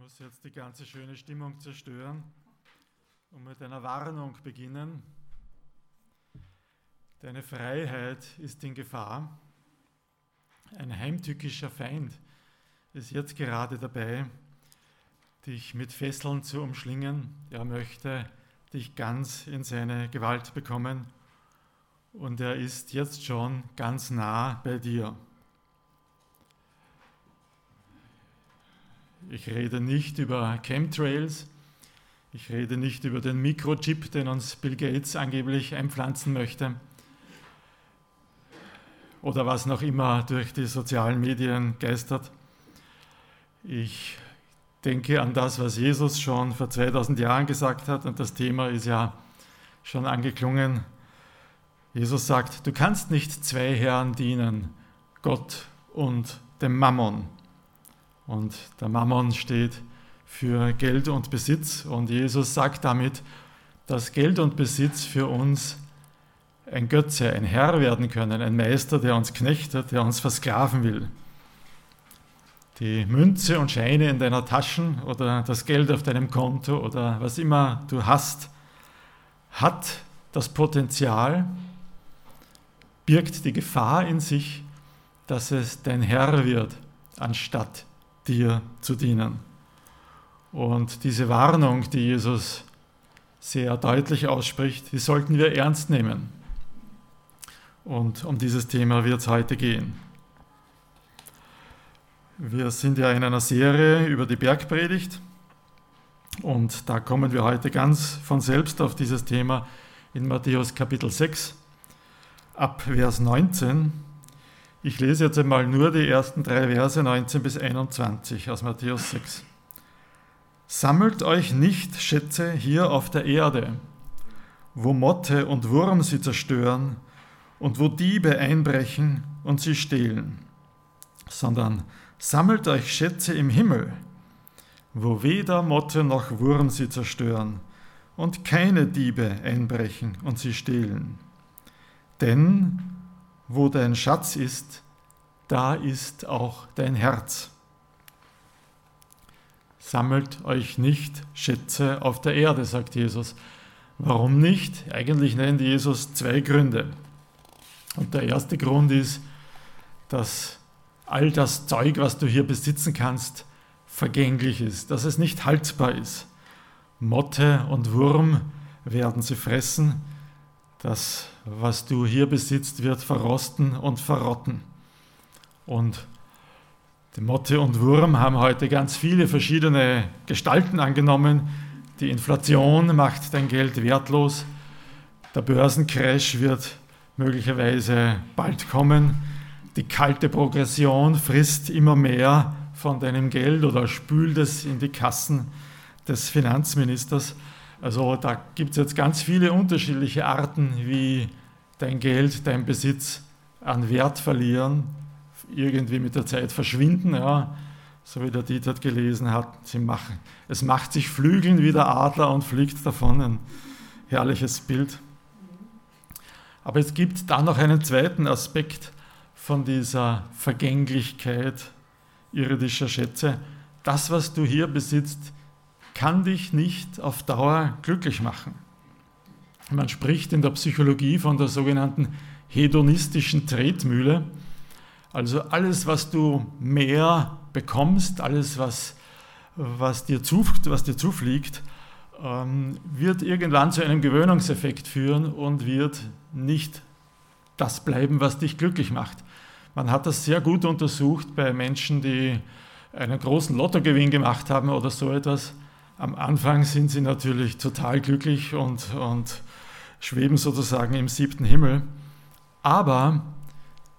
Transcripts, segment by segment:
muss jetzt die ganze schöne Stimmung zerstören und mit einer Warnung beginnen. Deine Freiheit ist in Gefahr. Ein heimtückischer Feind ist jetzt gerade dabei, dich mit Fesseln zu umschlingen. Er möchte dich ganz in seine Gewalt bekommen und er ist jetzt schon ganz nah bei dir. Ich rede nicht über Chemtrails, ich rede nicht über den Mikrochip, den uns Bill Gates angeblich einpflanzen möchte oder was noch immer durch die sozialen Medien geistert. Ich denke an das, was Jesus schon vor 2000 Jahren gesagt hat und das Thema ist ja schon angeklungen. Jesus sagt, du kannst nicht zwei Herren dienen, Gott und dem Mammon. Und der Mammon steht für Geld und Besitz. Und Jesus sagt damit, dass Geld und Besitz für uns ein Götze, ein Herr werden können, ein Meister, der uns knechtet, der uns versklaven will. Die Münze und Scheine in deiner Taschen oder das Geld auf deinem Konto oder was immer du hast, hat das Potenzial, birgt die Gefahr in sich, dass es dein Herr wird, anstatt dir zu dienen. Und diese Warnung, die Jesus sehr deutlich ausspricht, die sollten wir ernst nehmen. Und um dieses Thema wird es heute gehen. Wir sind ja in einer Serie über die Bergpredigt und da kommen wir heute ganz von selbst auf dieses Thema in Matthäus Kapitel 6 ab Vers 19 ich lese jetzt einmal nur die ersten drei Verse 19 bis 21 aus Matthäus 6. Sammelt euch nicht Schätze hier auf der Erde, wo Motte und Wurm sie zerstören und wo Diebe einbrechen und sie stehlen, sondern sammelt euch Schätze im Himmel, wo weder Motte noch Wurm sie zerstören und keine Diebe einbrechen und sie stehlen. Denn wo dein Schatz ist, da ist auch dein Herz. Sammelt euch nicht Schätze auf der Erde, sagt Jesus. Warum nicht? Eigentlich nennt Jesus zwei Gründe. Und der erste Grund ist, dass all das Zeug, was du hier besitzen kannst, vergänglich ist, dass es nicht haltbar ist. Motte und Wurm werden sie fressen, das, was du hier besitzt, wird verrosten und verrotten. Und die Motte und Wurm haben heute ganz viele verschiedene Gestalten angenommen. Die Inflation macht dein Geld wertlos. Der Börsencrash wird möglicherweise bald kommen. Die kalte Progression frisst immer mehr von deinem Geld oder spült es in die Kassen des Finanzministers. Also da gibt es jetzt ganz viele unterschiedliche Arten, wie dein Geld, dein Besitz an Wert verlieren, irgendwie mit der Zeit verschwinden, ja, so wie der Dieter gelesen hat. Sie machen, es macht sich Flügeln wie der Adler und fliegt davon. Ein herrliches Bild. Aber es gibt dann noch einen zweiten Aspekt von dieser Vergänglichkeit irdischer Schätze. Das, was du hier besitzt, kann dich nicht auf Dauer glücklich machen. Man spricht in der Psychologie von der sogenannten hedonistischen Tretmühle. Also alles, was du mehr bekommst, alles, was, was, dir, zu, was dir zufliegt, ähm, wird irgendwann zu einem Gewöhnungseffekt führen und wird nicht das bleiben, was dich glücklich macht. Man hat das sehr gut untersucht bei Menschen, die einen großen Lottogewinn gemacht haben oder so etwas. Am Anfang sind sie natürlich total glücklich und, und schweben sozusagen im siebten Himmel. Aber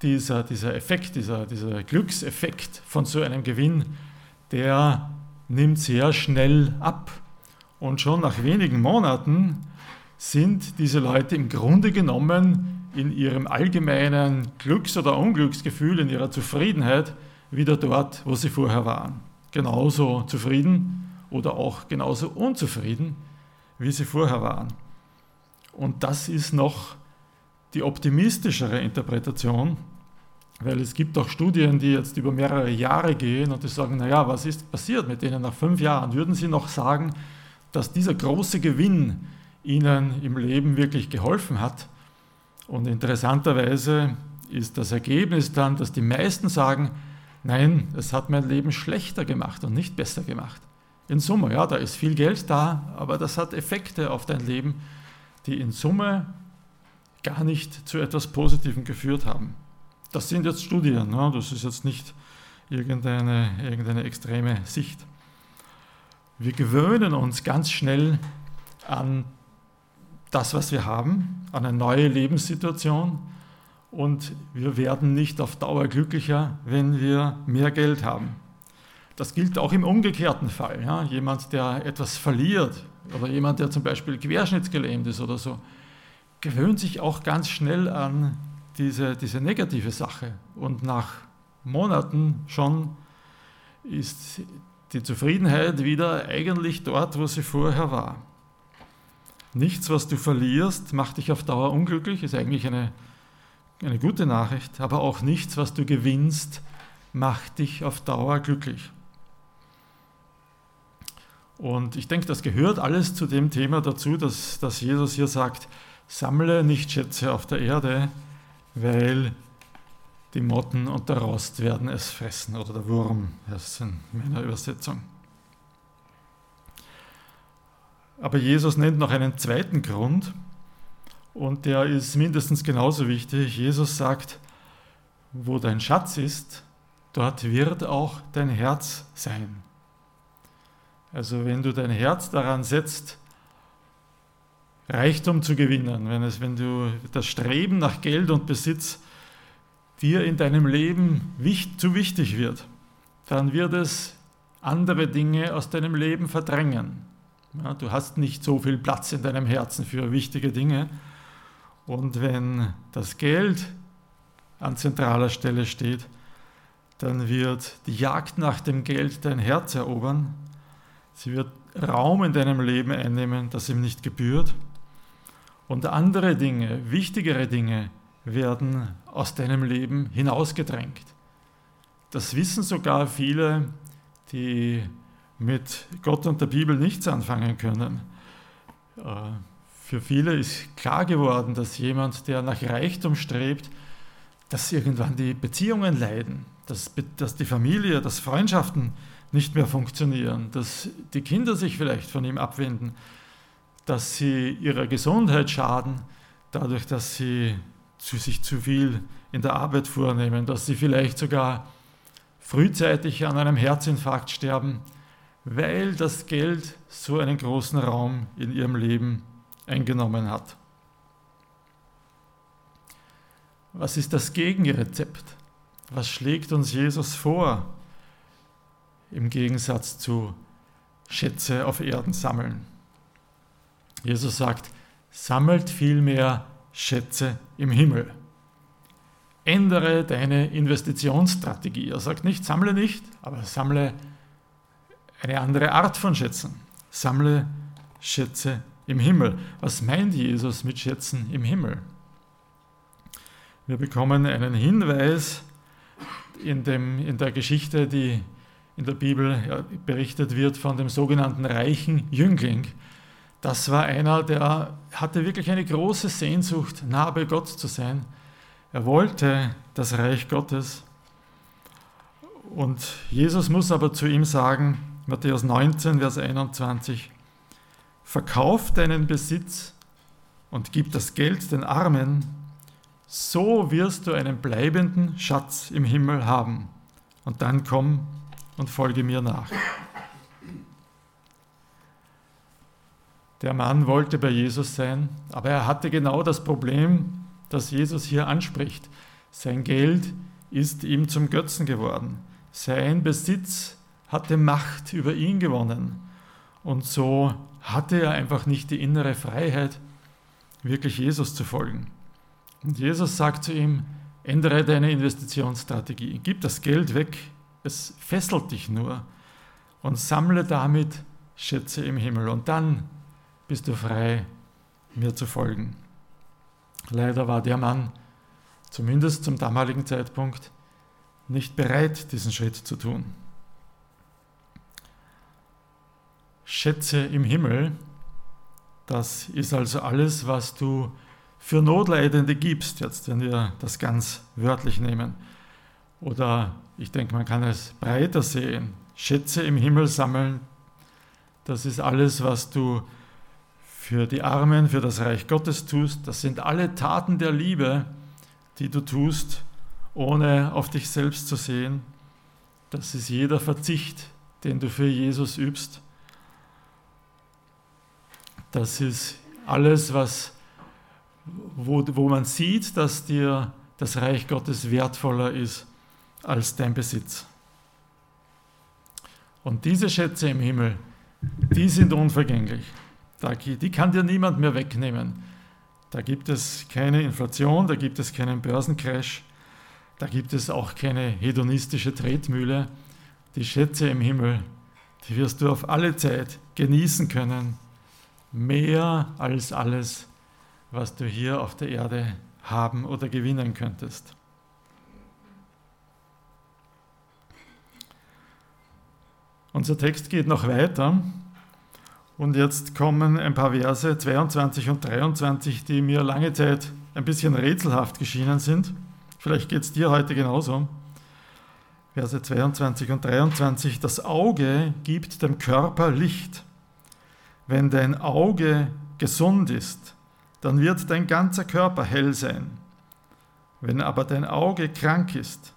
dieser, dieser Effekt, dieser, dieser Glückseffekt von so einem Gewinn, der nimmt sehr schnell ab. Und schon nach wenigen Monaten sind diese Leute im Grunde genommen in ihrem allgemeinen Glücks- oder Unglücksgefühl, in ihrer Zufriedenheit wieder dort, wo sie vorher waren. Genauso zufrieden oder auch genauso unzufrieden, wie sie vorher waren. Und das ist noch die optimistischere Interpretation. Weil es gibt auch Studien, die jetzt über mehrere Jahre gehen und die sagen, naja, was ist passiert mit denen nach fünf Jahren? Würden Sie noch sagen, dass dieser große Gewinn Ihnen im Leben wirklich geholfen hat? Und interessanterweise ist das Ergebnis dann, dass die meisten sagen, nein, es hat mein Leben schlechter gemacht und nicht besser gemacht. In Summe, ja, da ist viel Geld da, aber das hat Effekte auf dein Leben, die in Summe gar nicht zu etwas Positivem geführt haben. Das sind jetzt Studien, ne? das ist jetzt nicht irgendeine, irgendeine extreme Sicht. Wir gewöhnen uns ganz schnell an das, was wir haben, an eine neue Lebenssituation und wir werden nicht auf Dauer glücklicher, wenn wir mehr Geld haben. Das gilt auch im umgekehrten Fall. Ja? Jemand, der etwas verliert oder jemand, der zum Beispiel querschnittsgelähmt ist oder so, gewöhnt sich auch ganz schnell an diese, diese negative Sache. Und nach Monaten schon ist die Zufriedenheit wieder eigentlich dort, wo sie vorher war. Nichts, was du verlierst, macht dich auf Dauer unglücklich, ist eigentlich eine, eine gute Nachricht, aber auch nichts, was du gewinnst, macht dich auf Dauer glücklich. Und ich denke, das gehört alles zu dem Thema dazu, dass, dass Jesus hier sagt, sammle nicht Schätze auf der Erde, weil die Motten und der Rost werden es fressen, oder der Wurm, das ist in meiner Übersetzung. Aber Jesus nennt noch einen zweiten Grund, und der ist mindestens genauso wichtig. Jesus sagt, wo dein Schatz ist, dort wird auch dein Herz sein. Also wenn du dein Herz daran setzt, Reichtum zu gewinnen, wenn, es, wenn du das Streben nach Geld und Besitz dir in deinem Leben wichtig, zu wichtig wird, dann wird es andere Dinge aus deinem Leben verdrängen. Ja, du hast nicht so viel Platz in deinem Herzen für wichtige Dinge. Und wenn das Geld an zentraler Stelle steht, dann wird die Jagd nach dem Geld dein Herz erobern. Sie wird Raum in deinem Leben einnehmen, das ihm nicht gebührt. Und andere Dinge, wichtigere Dinge werden aus deinem Leben hinausgedrängt. Das wissen sogar viele, die mit Gott und der Bibel nichts anfangen können. Äh, für viele ist klar geworden, dass jemand, der nach Reichtum strebt, dass irgendwann die Beziehungen leiden, dass, dass die Familie, dass Freundschaften nicht mehr funktionieren, dass die Kinder sich vielleicht von ihm abwenden, dass sie ihrer Gesundheit schaden, dadurch, dass sie zu sich zu viel in der Arbeit vornehmen, dass sie vielleicht sogar frühzeitig an einem Herzinfarkt sterben, weil das Geld so einen großen Raum in ihrem Leben eingenommen hat. Was ist das Gegenrezept? Was schlägt uns Jesus vor im Gegensatz zu Schätze auf Erden sammeln? Jesus sagt, sammelt vielmehr Schätze im Himmel. Ändere deine Investitionsstrategie. Er sagt nicht, sammle nicht, aber sammle eine andere Art von Schätzen. Sammle Schätze im Himmel. Was meint Jesus mit Schätzen im Himmel? Wir bekommen einen Hinweis in, dem, in der Geschichte, die in der Bibel berichtet wird von dem sogenannten reichen Jüngling, das war einer, der hatte wirklich eine große Sehnsucht, nah bei Gott zu sein. Er wollte das Reich Gottes. Und Jesus muss aber zu ihm sagen, Matthäus 19, Vers 21, Verkauf deinen Besitz und gib das Geld den Armen, so wirst du einen bleibenden Schatz im Himmel haben. Und dann komm und folge mir nach. Der Mann wollte bei Jesus sein, aber er hatte genau das Problem, das Jesus hier anspricht. Sein Geld ist ihm zum Götzen geworden. Sein Besitz hatte Macht über ihn gewonnen. Und so hatte er einfach nicht die innere Freiheit, wirklich Jesus zu folgen. Und Jesus sagt zu ihm, ändere deine Investitionsstrategie, gib das Geld weg, es fesselt dich nur und sammle damit Schätze im Himmel. Und dann bist du frei, mir zu folgen. Leider war der Mann zumindest zum damaligen Zeitpunkt, nicht bereit, diesen Schritt zu tun. Schätze im Himmel, das ist also alles, was du für Notleidende gibst, jetzt wenn wir das ganz wörtlich nehmen. Oder ich denke, man kann es breiter sehen. Schätze im Himmel sammeln, das ist alles, was du für die Armen, für das Reich Gottes tust. Das sind alle Taten der Liebe, die du tust, ohne auf dich selbst zu sehen. Das ist jeder Verzicht, den du für Jesus übst. Das ist alles, was, wo, wo man sieht, dass dir das Reich Gottes wertvoller ist als dein Besitz. Und diese Schätze im Himmel, die sind unvergänglich. Die kann dir niemand mehr wegnehmen. Da gibt es keine Inflation, da gibt es keinen Börsencrash, da gibt es auch keine hedonistische Tretmühle. Die Schätze im Himmel, die wirst du auf alle Zeit genießen können, mehr als alles, was du hier auf der Erde haben oder gewinnen könntest. Unser Text geht noch weiter und jetzt kommen ein paar Verse 22 und 23, die mir lange Zeit ein bisschen rätselhaft geschienen sind. Vielleicht geht es dir heute genauso. Verse 22 und 23. Das Auge gibt dem Körper Licht. Wenn dein Auge gesund ist, dann wird dein ganzer Körper hell sein. Wenn aber dein Auge krank ist,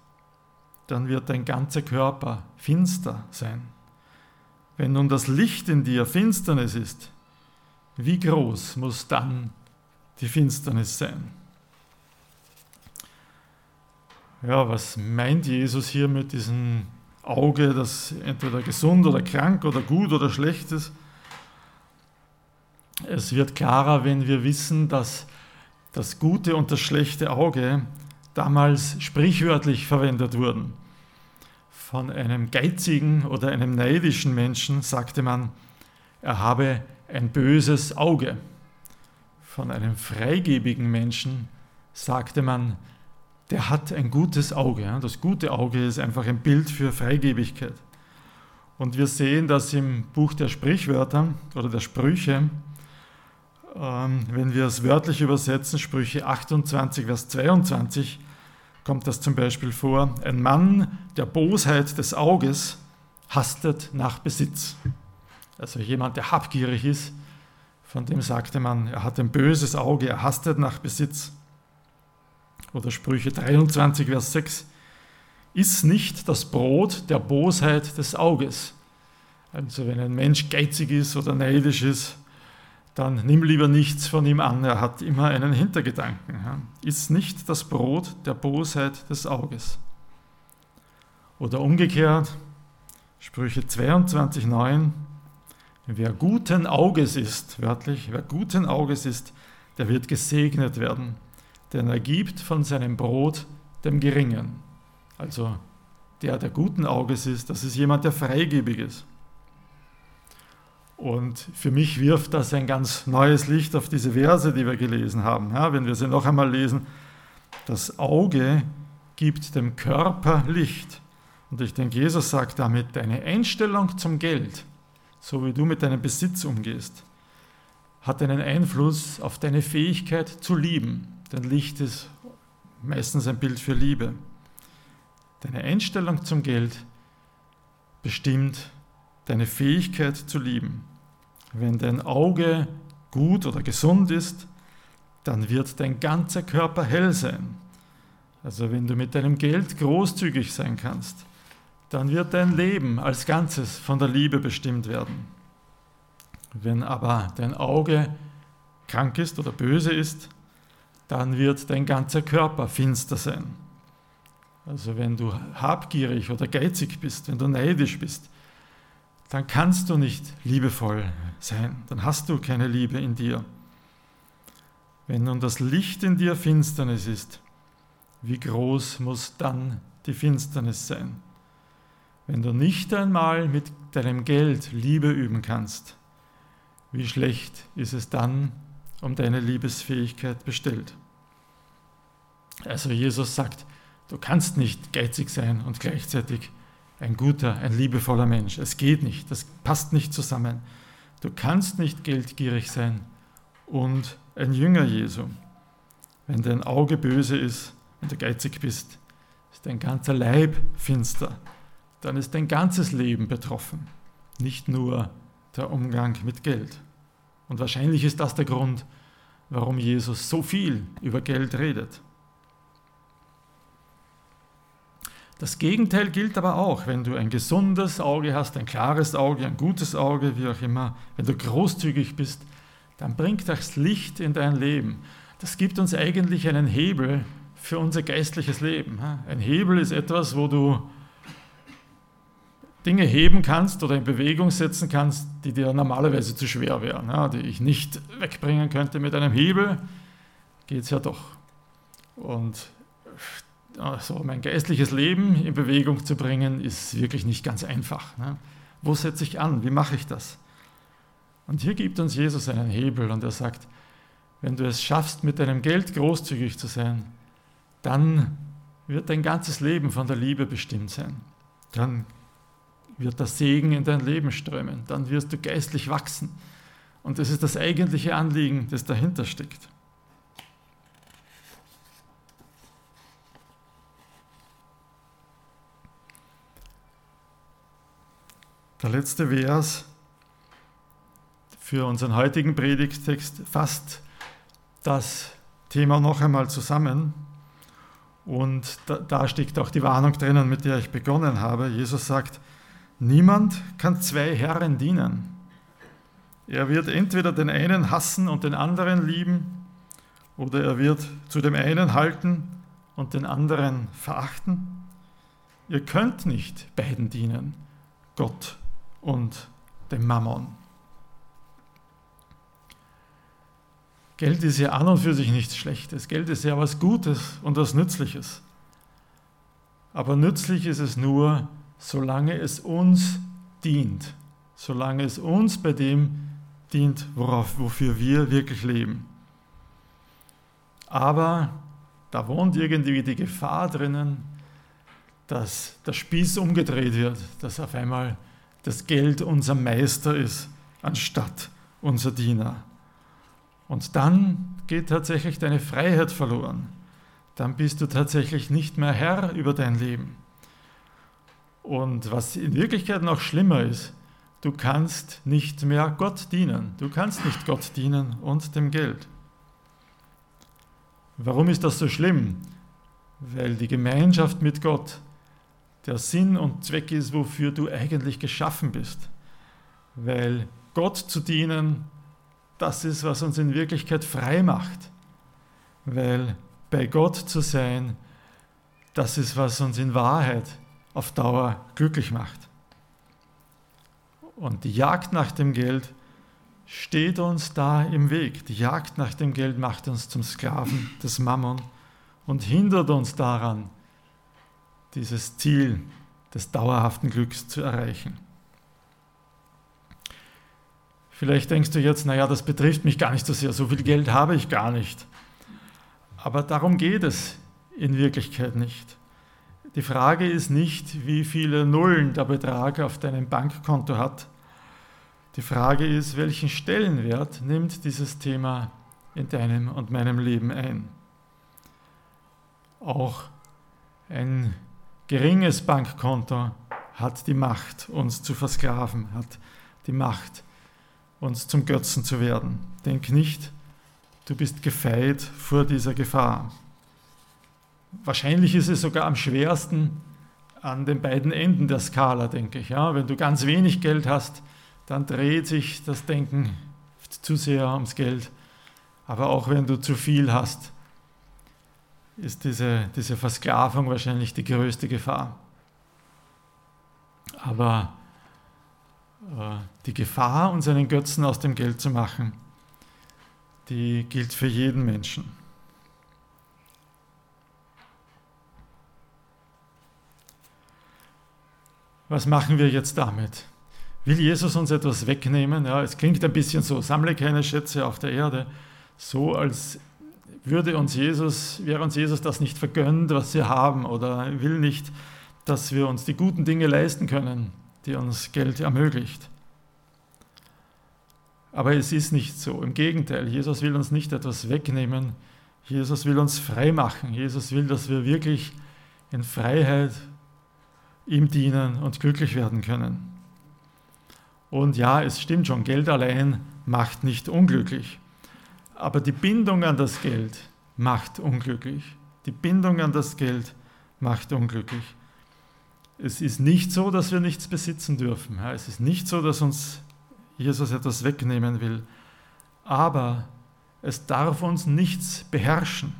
dann wird dein ganzer Körper finster sein. Wenn nun das Licht in dir Finsternis ist, wie groß muss dann die Finsternis sein? Ja, was meint Jesus hier mit diesem Auge, das entweder gesund oder krank oder gut oder schlecht ist? Es wird klarer, wenn wir wissen, dass das gute und das schlechte Auge damals sprichwörtlich verwendet wurden. Von einem geizigen oder einem neidischen Menschen sagte man, er habe ein böses Auge. Von einem freigebigen Menschen sagte man, der hat ein gutes Auge. Das gute Auge ist einfach ein Bild für Freigebigkeit. Und wir sehen das im Buch der Sprichwörter oder der Sprüche, ähm, wenn wir es wörtlich übersetzen, Sprüche 28, Vers 22, kommt das zum Beispiel vor, ein Mann der Bosheit des Auges hastet nach Besitz. Also jemand, der habgierig ist, von dem sagte man, er hat ein böses Auge, er hastet nach Besitz. Oder Sprüche 23, Vers 6, ist nicht das Brot der Bosheit des Auges. Also wenn ein Mensch geizig ist oder neidisch ist, dann nimm lieber nichts von ihm an, er hat immer einen Hintergedanken. Ist nicht das Brot der Bosheit des Auges. Oder umgekehrt, Sprüche 22,9, wer guten Auges ist, wörtlich, wer guten Auges ist, der wird gesegnet werden, denn er gibt von seinem Brot dem Geringen. Also der, der guten Auges ist, das ist jemand, der freigebig ist. Und für mich wirft das ein ganz neues Licht auf diese Verse, die wir gelesen haben. Ja, wenn wir sie noch einmal lesen, das Auge gibt dem Körper Licht. Und ich denke, Jesus sagt damit, deine Einstellung zum Geld, so wie du mit deinem Besitz umgehst, hat einen Einfluss auf deine Fähigkeit zu lieben. Denn Licht ist meistens ein Bild für Liebe. Deine Einstellung zum Geld bestimmt deine Fähigkeit zu lieben. Wenn dein Auge gut oder gesund ist, dann wird dein ganzer Körper hell sein. Also wenn du mit deinem Geld großzügig sein kannst, dann wird dein Leben als Ganzes von der Liebe bestimmt werden. Wenn aber dein Auge krank ist oder böse ist, dann wird dein ganzer Körper finster sein. Also wenn du habgierig oder geizig bist, wenn du neidisch bist, dann kannst du nicht liebevoll sein, dann hast du keine Liebe in dir. Wenn nun das Licht in dir Finsternis ist, wie groß muss dann die Finsternis sein? Wenn du nicht einmal mit deinem Geld Liebe üben kannst, wie schlecht ist es dann um deine Liebesfähigkeit bestellt? Also Jesus sagt, du kannst nicht geizig sein und gleichzeitig ein guter, ein liebevoller Mensch. Es geht nicht, das passt nicht zusammen. Du kannst nicht geldgierig sein und ein Jünger Jesu. Wenn dein Auge böse ist und du geizig bist, ist dein ganzer Leib finster. Dann ist dein ganzes Leben betroffen, nicht nur der Umgang mit Geld. Und wahrscheinlich ist das der Grund, warum Jesus so viel über Geld redet. Das Gegenteil gilt aber auch, wenn du ein gesundes Auge hast, ein klares Auge, ein gutes Auge, wie auch immer, wenn du großzügig bist, dann bringt das Licht in dein Leben. Das gibt uns eigentlich einen Hebel für unser geistliches Leben. Ein Hebel ist etwas, wo du Dinge heben kannst oder in Bewegung setzen kannst, die dir normalerweise zu schwer wären, die ich nicht wegbringen könnte mit einem Hebel, geht es ja doch. Und also mein geistliches Leben in Bewegung zu bringen, ist wirklich nicht ganz einfach. Ne? Wo setze ich an? Wie mache ich das? Und hier gibt uns Jesus einen Hebel und er sagt, wenn du es schaffst, mit deinem Geld großzügig zu sein, dann wird dein ganzes Leben von der Liebe bestimmt sein. Dann wird der Segen in dein Leben strömen. Dann wirst du geistlich wachsen. Und das ist das eigentliche Anliegen, das dahinter steckt. Der letzte Vers für unseren heutigen Predigtext fasst das Thema noch einmal zusammen. Und da, da steckt auch die Warnung drinnen, mit der ich begonnen habe. Jesus sagt, niemand kann zwei Herren dienen. Er wird entweder den einen hassen und den anderen lieben, oder er wird zu dem einen halten und den anderen verachten. Ihr könnt nicht beiden dienen, Gott und dem Mammon. Geld ist ja an und für sich nichts Schlechtes. Geld ist ja was Gutes und was Nützliches. Aber nützlich ist es nur, solange es uns dient. Solange es uns bei dem dient, worauf, wofür wir wirklich leben. Aber da wohnt irgendwie die Gefahr drinnen, dass der Spieß umgedreht wird, dass auf einmal das Geld unser Meister ist, anstatt unser Diener. Und dann geht tatsächlich deine Freiheit verloren. Dann bist du tatsächlich nicht mehr Herr über dein Leben. Und was in Wirklichkeit noch schlimmer ist, du kannst nicht mehr Gott dienen. Du kannst nicht Gott dienen und dem Geld. Warum ist das so schlimm? Weil die Gemeinschaft mit Gott der Sinn und Zweck ist, wofür du eigentlich geschaffen bist. Weil Gott zu dienen das ist, was uns in Wirklichkeit frei macht. Weil bei Gott zu sein, das ist, was uns in Wahrheit auf Dauer glücklich macht. Und die Jagd nach dem Geld steht uns da im Weg. Die Jagd nach dem Geld macht uns zum Sklaven des Mammon und hindert uns daran, dieses Ziel des dauerhaften Glücks zu erreichen. Vielleicht denkst du jetzt, naja, das betrifft mich gar nicht so sehr, so viel Geld habe ich gar nicht. Aber darum geht es in Wirklichkeit nicht. Die Frage ist nicht, wie viele Nullen der Betrag auf deinem Bankkonto hat. Die Frage ist, welchen Stellenwert nimmt dieses Thema in deinem und meinem Leben ein. Auch ein geringes Bankkonto hat die Macht, uns zu versklaven, hat die Macht, uns zum Götzen zu werden. Denk nicht, du bist gefeit vor dieser Gefahr. Wahrscheinlich ist es sogar am schwersten an den beiden Enden der Skala, denke ich. Ja, wenn du ganz wenig Geld hast, dann dreht sich das Denken zu sehr ums Geld. Aber auch wenn du zu viel hast, ist diese, diese Versklavung wahrscheinlich die größte Gefahr. Aber äh, die Gefahr, uns einen Götzen aus dem Geld zu machen, die gilt für jeden Menschen. Was machen wir jetzt damit? Will Jesus uns etwas wegnehmen? Ja, es klingt ein bisschen so, sammle keine Schätze auf der Erde, so als würde uns Jesus, wäre uns Jesus das nicht vergönnt, was wir haben, oder will nicht, dass wir uns die guten Dinge leisten können, die uns Geld ermöglicht. Aber es ist nicht so. Im Gegenteil, Jesus will uns nicht etwas wegnehmen. Jesus will uns frei machen. Jesus will, dass wir wirklich in Freiheit ihm dienen und glücklich werden können. Und ja, es stimmt schon, Geld allein macht nicht unglücklich. Aber die Bindung an das Geld macht unglücklich. Die Bindung an das Geld macht unglücklich. Es ist nicht so, dass wir nichts besitzen dürfen. Es ist nicht so, dass uns Jesus etwas wegnehmen will. Aber es darf uns nichts beherrschen.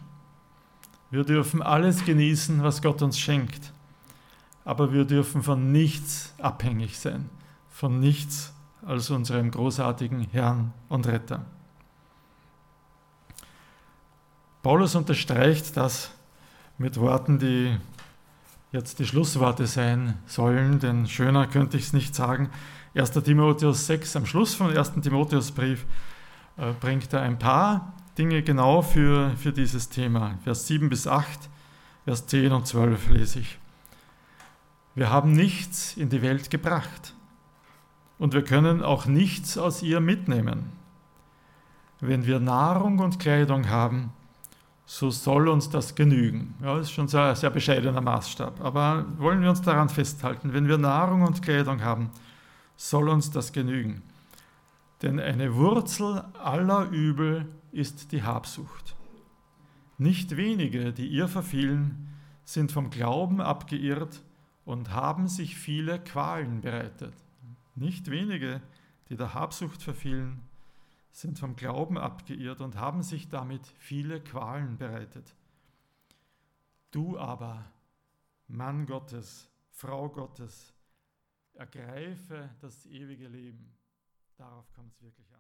Wir dürfen alles genießen, was Gott uns schenkt. Aber wir dürfen von nichts abhängig sein. Von nichts als unserem großartigen Herrn und Retter. Paulus unterstreicht das mit Worten, die jetzt die Schlussworte sein sollen, denn schöner könnte ich es nicht sagen. 1. Timotheus 6, am Schluss vom 1. Timotheusbrief, äh, bringt er ein paar Dinge genau für, für dieses Thema. Vers 7 bis 8, Vers 10 und 12 lese ich. Wir haben nichts in die Welt gebracht und wir können auch nichts aus ihr mitnehmen. Wenn wir Nahrung und Kleidung haben, so soll uns das genügen. Ja, ist schon ein sehr bescheidener Maßstab. Aber wollen wir uns daran festhalten, wenn wir Nahrung und Kleidung haben, soll uns das genügen. Denn eine Wurzel aller Übel ist die Habsucht. Nicht wenige, die ihr verfielen, sind vom Glauben abgeirrt und haben sich viele Qualen bereitet. Nicht wenige, die der Habsucht verfielen, sind vom Glauben abgeirrt und haben sich damit viele Qualen bereitet. Du aber, Mann Gottes, Frau Gottes, ergreife das ewige Leben. Darauf kommt es wirklich an.